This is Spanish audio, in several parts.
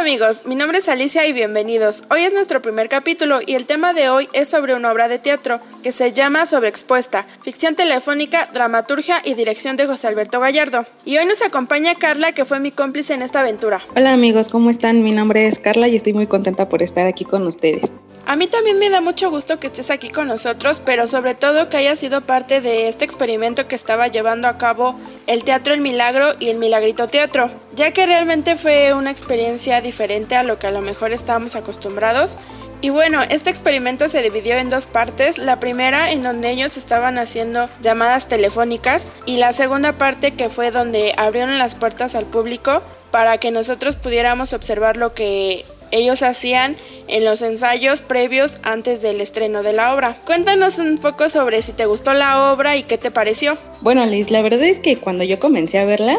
Hola amigos, mi nombre es Alicia y bienvenidos. Hoy es nuestro primer capítulo y el tema de hoy es sobre una obra de teatro que se llama Sobreexpuesta, ficción telefónica, dramaturgia y dirección de José Alberto Gallardo. Y hoy nos acompaña Carla que fue mi cómplice en esta aventura. Hola amigos, ¿cómo están? Mi nombre es Carla y estoy muy contenta por estar aquí con ustedes. A mí también me da mucho gusto que estés aquí con nosotros, pero sobre todo que hayas sido parte de este experimento que estaba llevando a cabo el Teatro El Milagro y el Milagrito Teatro, ya que realmente fue una experiencia diferente a lo que a lo mejor estábamos acostumbrados. Y bueno, este experimento se dividió en dos partes, la primera en donde ellos estaban haciendo llamadas telefónicas y la segunda parte que fue donde abrieron las puertas al público para que nosotros pudiéramos observar lo que ellos hacían en los ensayos previos antes del estreno de la obra. Cuéntanos un poco sobre si te gustó la obra y qué te pareció. Bueno, Liz, la verdad es que cuando yo comencé a verla,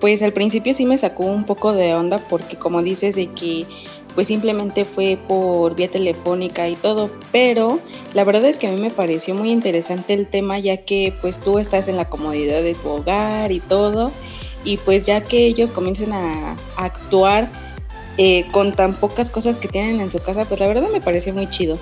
pues al principio sí me sacó un poco de onda porque como dices de que pues simplemente fue por vía telefónica y todo, pero la verdad es que a mí me pareció muy interesante el tema ya que pues tú estás en la comodidad de tu hogar y todo y pues ya que ellos comiencen a actuar eh, con tan pocas cosas que tienen en su casa, pues la verdad me pareció muy chido.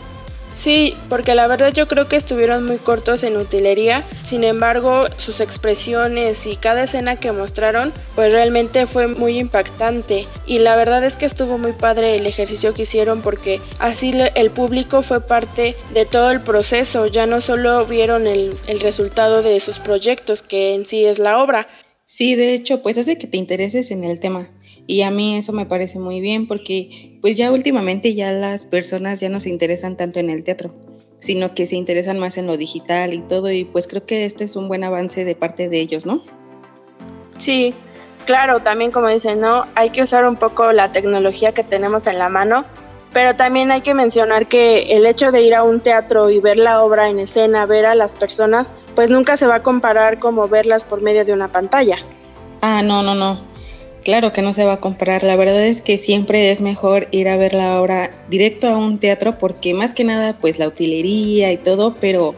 Sí, porque la verdad yo creo que estuvieron muy cortos en utilería, sin embargo sus expresiones y cada escena que mostraron pues realmente fue muy impactante y la verdad es que estuvo muy padre el ejercicio que hicieron porque así el público fue parte de todo el proceso, ya no solo vieron el, el resultado de sus proyectos que en sí es la obra. Sí, de hecho pues hace que te intereses en el tema. Y a mí eso me parece muy bien porque pues ya últimamente ya las personas ya no se interesan tanto en el teatro, sino que se interesan más en lo digital y todo y pues creo que este es un buen avance de parte de ellos, ¿no? Sí, claro, también como dicen, ¿no? Hay que usar un poco la tecnología que tenemos en la mano, pero también hay que mencionar que el hecho de ir a un teatro y ver la obra en escena, ver a las personas, pues nunca se va a comparar como verlas por medio de una pantalla. Ah, no, no, no. Claro que no se va a comprar. La verdad es que siempre es mejor ir a ver la obra directo a un teatro porque más que nada pues la utilería y todo, pero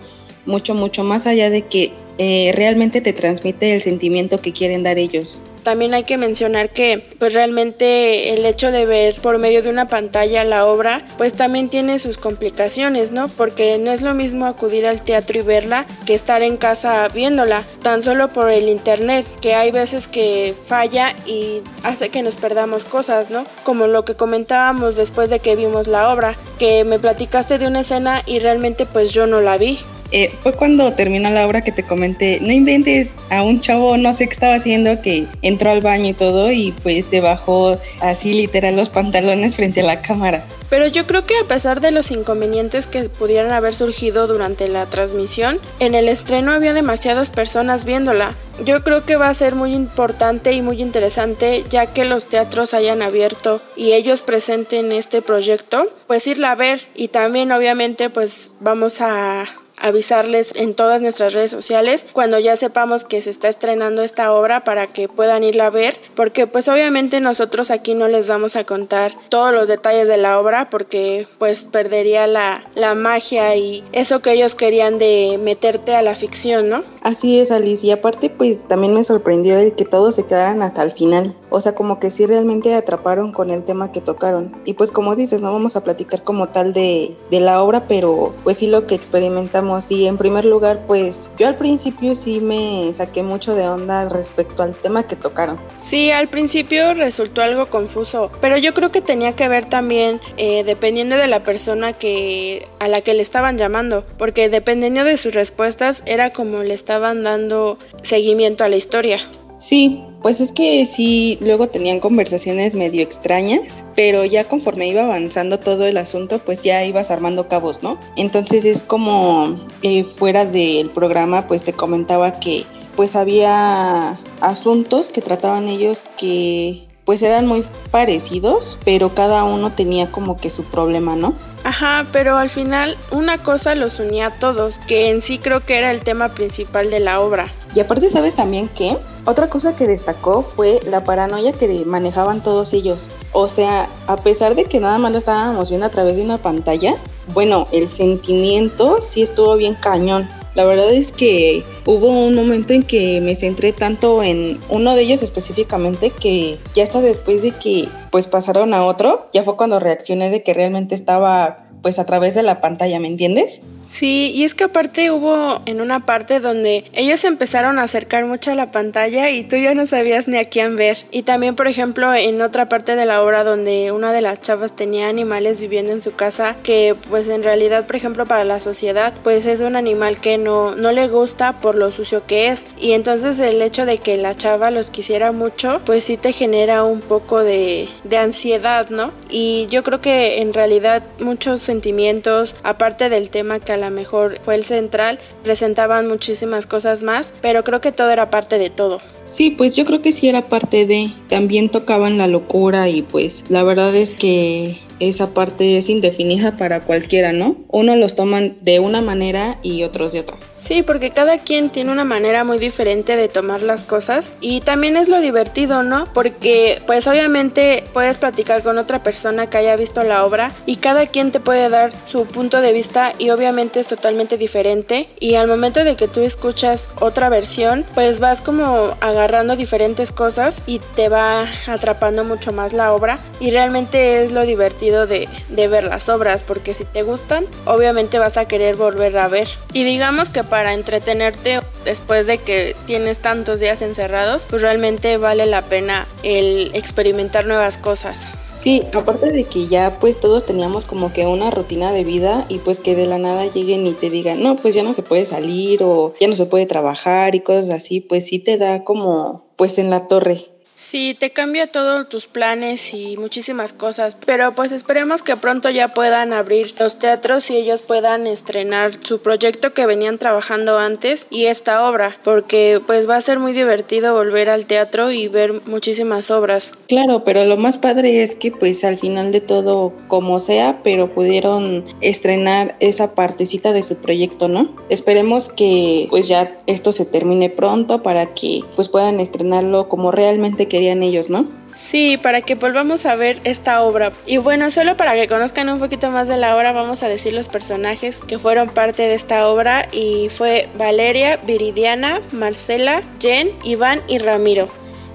mucho, mucho más allá de que eh, realmente te transmite el sentimiento que quieren dar ellos. También hay que mencionar que pues realmente el hecho de ver por medio de una pantalla la obra pues también tiene sus complicaciones, ¿no? Porque no es lo mismo acudir al teatro y verla que estar en casa viéndola, tan solo por el internet, que hay veces que falla y hace que nos perdamos cosas, ¿no? Como lo que comentábamos después de que vimos la obra, que me platicaste de una escena y realmente pues yo no la vi. Eh, fue cuando terminó la obra que te comenté, no inventes a un chavo, no sé qué estaba haciendo, que entró al baño y todo y pues se bajó así literal los pantalones frente a la cámara. Pero yo creo que a pesar de los inconvenientes que pudieran haber surgido durante la transmisión, en el estreno había demasiadas personas viéndola. Yo creo que va a ser muy importante y muy interesante ya que los teatros hayan abierto y ellos presenten este proyecto, pues irla a ver y también obviamente pues vamos a avisarles en todas nuestras redes sociales cuando ya sepamos que se está estrenando esta obra para que puedan irla a ver porque pues obviamente nosotros aquí no les vamos a contar todos los detalles de la obra porque pues perdería la, la magia y eso que ellos querían de meterte a la ficción, ¿no? Así es, Alice, y aparte pues también me sorprendió el que todos se quedaran hasta el final. O sea, como que sí realmente atraparon con el tema que tocaron. Y pues como dices, no vamos a platicar como tal de, de la obra, pero pues sí lo que experimentamos. Y en primer lugar, pues yo al principio sí me saqué mucho de onda respecto al tema que tocaron. Sí, al principio resultó algo confuso, pero yo creo que tenía que ver también eh, dependiendo de la persona que a la que le estaban llamando, porque dependiendo de sus respuestas era como le estaban dando seguimiento a la historia. Sí, pues es que sí, luego tenían conversaciones medio extrañas, pero ya conforme iba avanzando todo el asunto, pues ya ibas armando cabos, ¿no? Entonces es como eh, fuera del programa, pues te comentaba que pues había asuntos que trataban ellos que pues eran muy parecidos, pero cada uno tenía como que su problema, ¿no? Ajá, pero al final una cosa los unía a todos, que en sí creo que era el tema principal de la obra. Y aparte, ¿sabes también qué? Otra cosa que destacó fue la paranoia que manejaban todos ellos. O sea, a pesar de que nada más lo estábamos viendo a través de una pantalla, bueno, el sentimiento sí estuvo bien cañón. La verdad es que hubo un momento en que me centré tanto en uno de ellos específicamente que ya hasta después de que pues pasaron a otro, ya fue cuando reaccioné de que realmente estaba pues a través de la pantalla, ¿me entiendes? Sí, y es que aparte hubo en una parte donde ellos empezaron a acercar mucho a la pantalla y tú ya no sabías ni a quién ver. Y también, por ejemplo, en otra parte de la obra donde una de las chavas tenía animales viviendo en su casa que pues en realidad, por ejemplo, para la sociedad pues es un animal que no, no le gusta por lo sucio que es. Y entonces el hecho de que la chava los quisiera mucho pues sí te genera un poco de, de ansiedad, ¿no? Y yo creo que en realidad muchos sentimientos, aparte del tema que a lo mejor fue el central, presentaban muchísimas cosas más, pero creo que todo era parte de todo. Sí, pues yo creo que sí era parte de, también tocaban la locura y pues la verdad es que esa parte es indefinida para cualquiera, ¿no? Uno los toman de una manera y otros de otra. Sí, porque cada quien tiene una manera muy diferente de tomar las cosas y también es lo divertido, ¿no? Porque pues obviamente puedes platicar con otra persona que haya visto la obra y cada quien te puede dar su punto de vista y obviamente es totalmente diferente y al momento de que tú escuchas otra versión pues vas como agarrando diferentes cosas y te va atrapando mucho más la obra y realmente es lo divertido de, de ver las obras porque si te gustan obviamente vas a querer volver a ver y digamos que para entretenerte después de que tienes tantos días encerrados, pues realmente vale la pena el experimentar nuevas cosas. Sí, aparte de que ya pues todos teníamos como que una rutina de vida y pues que de la nada lleguen y te digan, no, pues ya no se puede salir o ya no se puede trabajar y cosas así, pues sí te da como pues en la torre. Sí, te cambia todos tus planes y muchísimas cosas, pero pues esperemos que pronto ya puedan abrir los teatros y ellos puedan estrenar su proyecto que venían trabajando antes y esta obra, porque pues va a ser muy divertido volver al teatro y ver muchísimas obras. Claro, pero lo más padre es que pues al final de todo como sea, pero pudieron estrenar esa partecita de su proyecto, ¿no? Esperemos que pues ya esto se termine pronto para que pues puedan estrenarlo como realmente querían ellos, ¿no? Sí, para que volvamos a ver esta obra. Y bueno, solo para que conozcan un poquito más de la obra, vamos a decir los personajes que fueron parte de esta obra y fue Valeria, Viridiana, Marcela, Jen, Iván y Ramiro.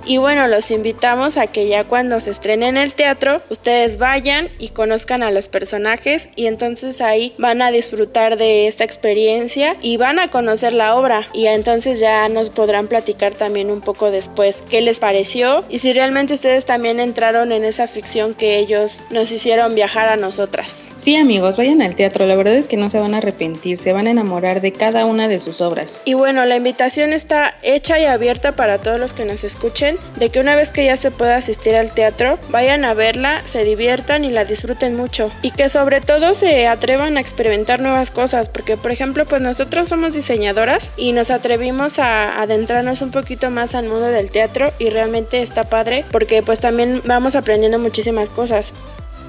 Y bueno, los invitamos a que ya cuando se estrene en el teatro, ustedes vayan y conozcan a los personajes y entonces ahí van a disfrutar de esta experiencia y van a conocer la obra y entonces ya nos podrán platicar también un poco después qué les pareció y si realmente ustedes también entraron en esa ficción que ellos nos hicieron viajar a nosotras. Sí amigos, vayan al teatro, la verdad es que no se van a arrepentir, se van a enamorar de cada una de sus obras. Y bueno, la invitación está hecha y abierta para todos los que nos escuchen de que una vez que ya se pueda asistir al teatro, vayan a verla, se diviertan y la disfruten mucho. Y que sobre todo se atrevan a experimentar nuevas cosas, porque por ejemplo, pues nosotros somos diseñadoras y nos atrevimos a adentrarnos un poquito más al mundo del teatro y realmente está padre porque pues también vamos aprendiendo muchísimas cosas.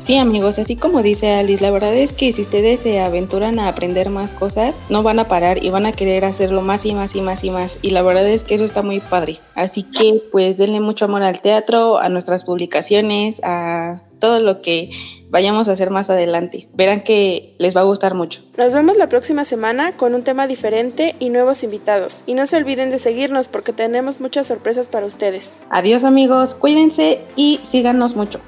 Sí, amigos, así como dice Alice, la verdad es que si ustedes se aventuran a aprender más cosas, no van a parar y van a querer hacerlo más y más y más y más. Y la verdad es que eso está muy padre. Así que pues denle mucho amor al teatro, a nuestras publicaciones, a todo lo que vayamos a hacer más adelante. Verán que les va a gustar mucho. Nos vemos la próxima semana con un tema diferente y nuevos invitados. Y no se olviden de seguirnos porque tenemos muchas sorpresas para ustedes. Adiós amigos, cuídense y síganos mucho.